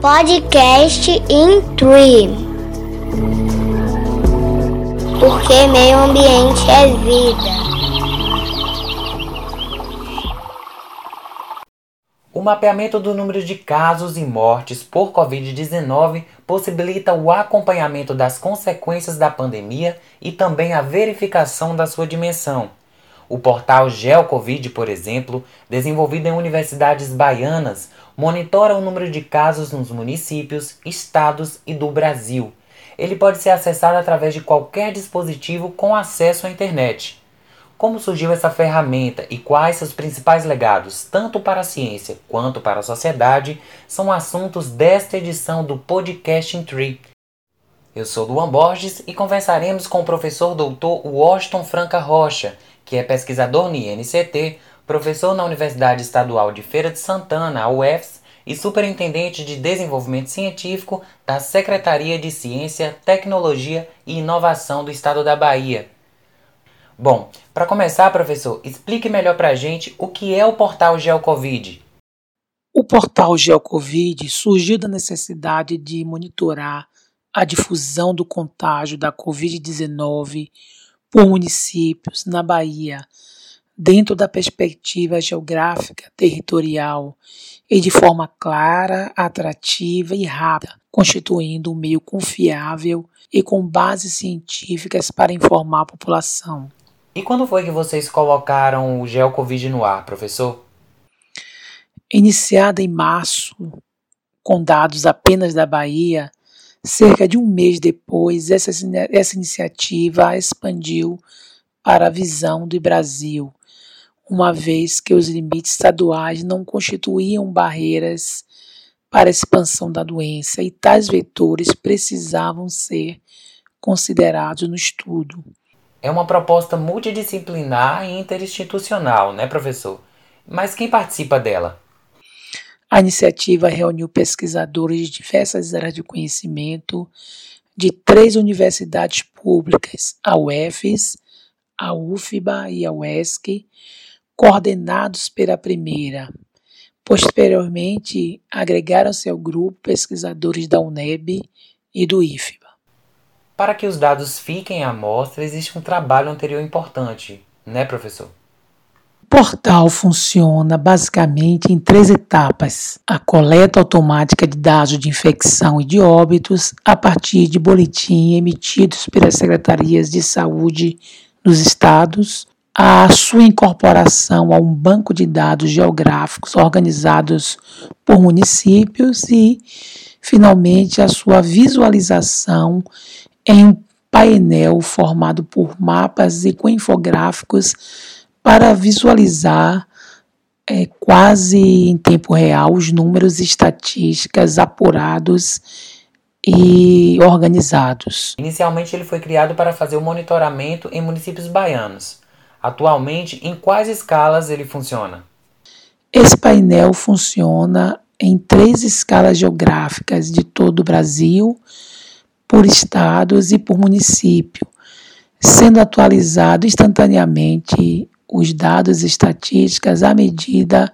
Podcast in Tree. Porque meio ambiente é vida. O mapeamento do número de casos e mortes por Covid-19 possibilita o acompanhamento das consequências da pandemia e também a verificação da sua dimensão. O portal GeoCovid, por exemplo, desenvolvido em universidades baianas, monitora o número de casos nos municípios, estados e do Brasil. Ele pode ser acessado através de qualquer dispositivo com acesso à internet. Como surgiu essa ferramenta e quais seus principais legados, tanto para a ciência quanto para a sociedade, são assuntos desta edição do Podcast Tree. Eu sou Luan Borges e conversaremos com o professor doutor Washington Franca Rocha, que é pesquisador no INCT, professor na Universidade Estadual de Feira de Santana, a UFS, e superintendente de desenvolvimento científico da Secretaria de Ciência, Tecnologia e Inovação do Estado da Bahia. Bom, para começar, professor, explique melhor para a gente o que é o portal GeoCovid. O portal GeoCovid surgiu da necessidade de monitorar a difusão do contágio da Covid-19 por municípios na Bahia, dentro da perspectiva geográfica, territorial e de forma clara, atrativa e rápida, constituindo um meio confiável e com bases científicas para informar a população. E quando foi que vocês colocaram o GeoCovid no ar, professor? Iniciada em março, com dados apenas da Bahia, Cerca de um mês depois, essa, essa iniciativa expandiu para a visão do Brasil, uma vez que os limites estaduais não constituíam barreiras para a expansão da doença e tais vetores precisavam ser considerados no estudo. É uma proposta multidisciplinar e interinstitucional, né, professor? Mas quem participa dela? A iniciativa reuniu pesquisadores de diversas áreas de conhecimento de três universidades públicas, a UFES, a UFBA e a UESC, coordenados pela primeira. Posteriormente, agregaram-se ao grupo pesquisadores da UNEB e do IFBA. Para que os dados fiquem à mostra, existe um trabalho anterior importante, né, professor? Portal funciona basicamente em três etapas: a coleta automática de dados de infecção e de óbitos a partir de boletim emitidos pelas secretarias de saúde dos estados, a sua incorporação a um banco de dados geográficos organizados por municípios e, finalmente, a sua visualização em um painel formado por mapas e com infográficos para visualizar é, quase em tempo real os números estatísticas apurados e organizados. Inicialmente ele foi criado para fazer o monitoramento em municípios baianos. Atualmente, em quais escalas ele funciona? Esse painel funciona em três escalas geográficas de todo o Brasil, por estados e por município, sendo atualizado instantaneamente os dados estatísticas à medida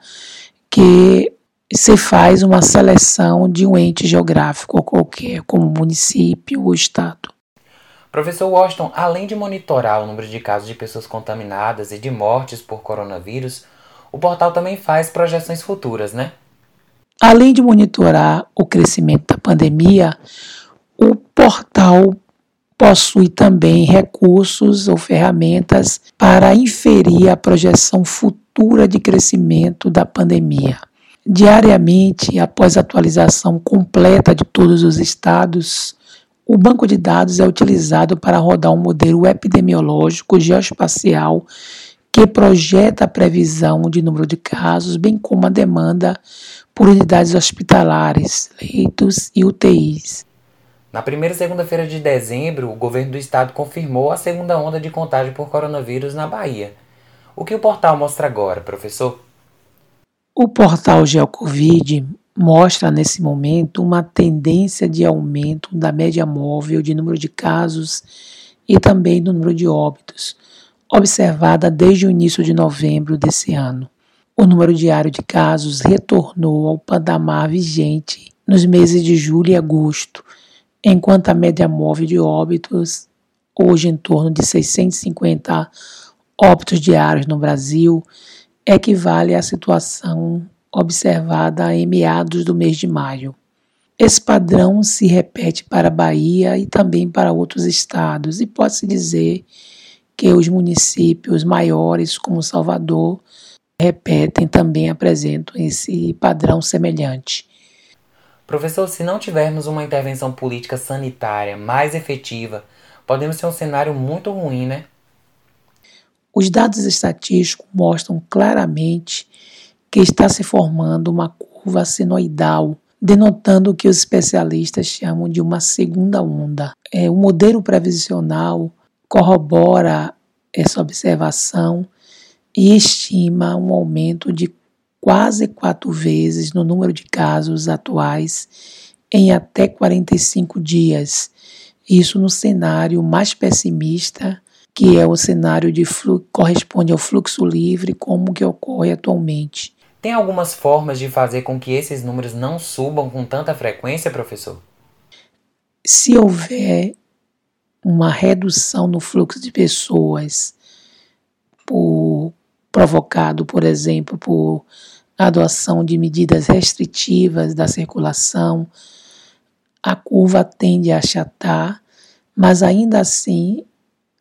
que se faz uma seleção de um ente geográfico qualquer, como município ou estado. Professor Washington, além de monitorar o número de casos de pessoas contaminadas e de mortes por coronavírus, o portal também faz projeções futuras, né? Além de monitorar o crescimento da pandemia, o portal possui também recursos ou ferramentas para inferir a projeção futura de crescimento da pandemia. Diariamente, após a atualização completa de todos os estados, o banco de dados é utilizado para rodar um modelo epidemiológico geoespacial que projeta a previsão de número de casos, bem como a demanda por unidades hospitalares, leitos e UTIs. Na primeira segunda-feira de dezembro, o governo do estado confirmou a segunda onda de contágio por coronavírus na Bahia. O que o portal mostra agora, professor? O portal GeoCovid mostra nesse momento uma tendência de aumento da média móvel de número de casos e também do número de óbitos, observada desde o início de novembro desse ano. O número diário de casos retornou ao patamar vigente nos meses de julho e agosto, enquanto a média móvel de óbitos, hoje em torno de 650 óbitos diários no Brasil, equivale à situação observada em meados do mês de maio. Esse padrão se repete para a Bahia e também para outros estados, e pode-se dizer que os municípios maiores, como Salvador, repetem também apresentam esse padrão semelhante. Professor, se não tivermos uma intervenção política sanitária mais efetiva, podemos ter um cenário muito ruim, né? Os dados estatísticos mostram claramente que está se formando uma curva senoidal, denotando o que os especialistas chamam de uma segunda onda. É, o modelo previsional corrobora essa observação e estima um aumento de quase quatro vezes no número de casos atuais em até 45 dias. Isso no cenário mais pessimista, que é o cenário de corresponde ao fluxo livre, como que ocorre atualmente. Tem algumas formas de fazer com que esses números não subam com tanta frequência, professor? Se houver uma redução no fluxo de pessoas por, provocado, por exemplo, por adoção de medidas restritivas da circulação, a curva tende a achatar, mas ainda assim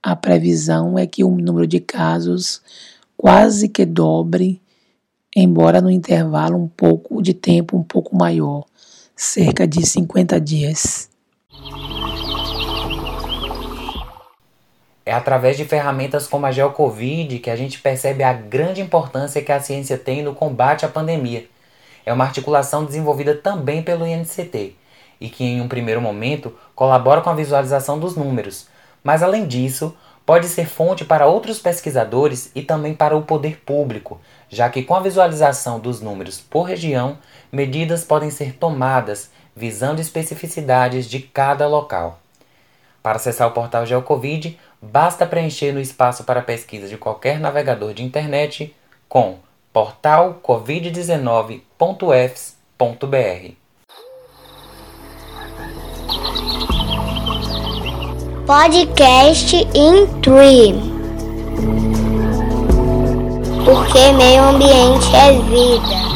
a previsão é que o número de casos quase que dobre embora no intervalo um pouco de tempo um pouco maior, cerca de 50 dias. É através de ferramentas como a GeoCovid que a gente percebe a grande importância que a ciência tem no combate à pandemia. É uma articulação desenvolvida também pelo INCT e que, em um primeiro momento, colabora com a visualização dos números, mas além disso, pode ser fonte para outros pesquisadores e também para o poder público, já que com a visualização dos números por região, medidas podem ser tomadas visando especificidades de cada local. Para acessar o portal GeoCovid, basta preencher no espaço para pesquisa de qualquer navegador de internet com portalcovid19.efs.br. Podcast Tree porque meio ambiente é vida.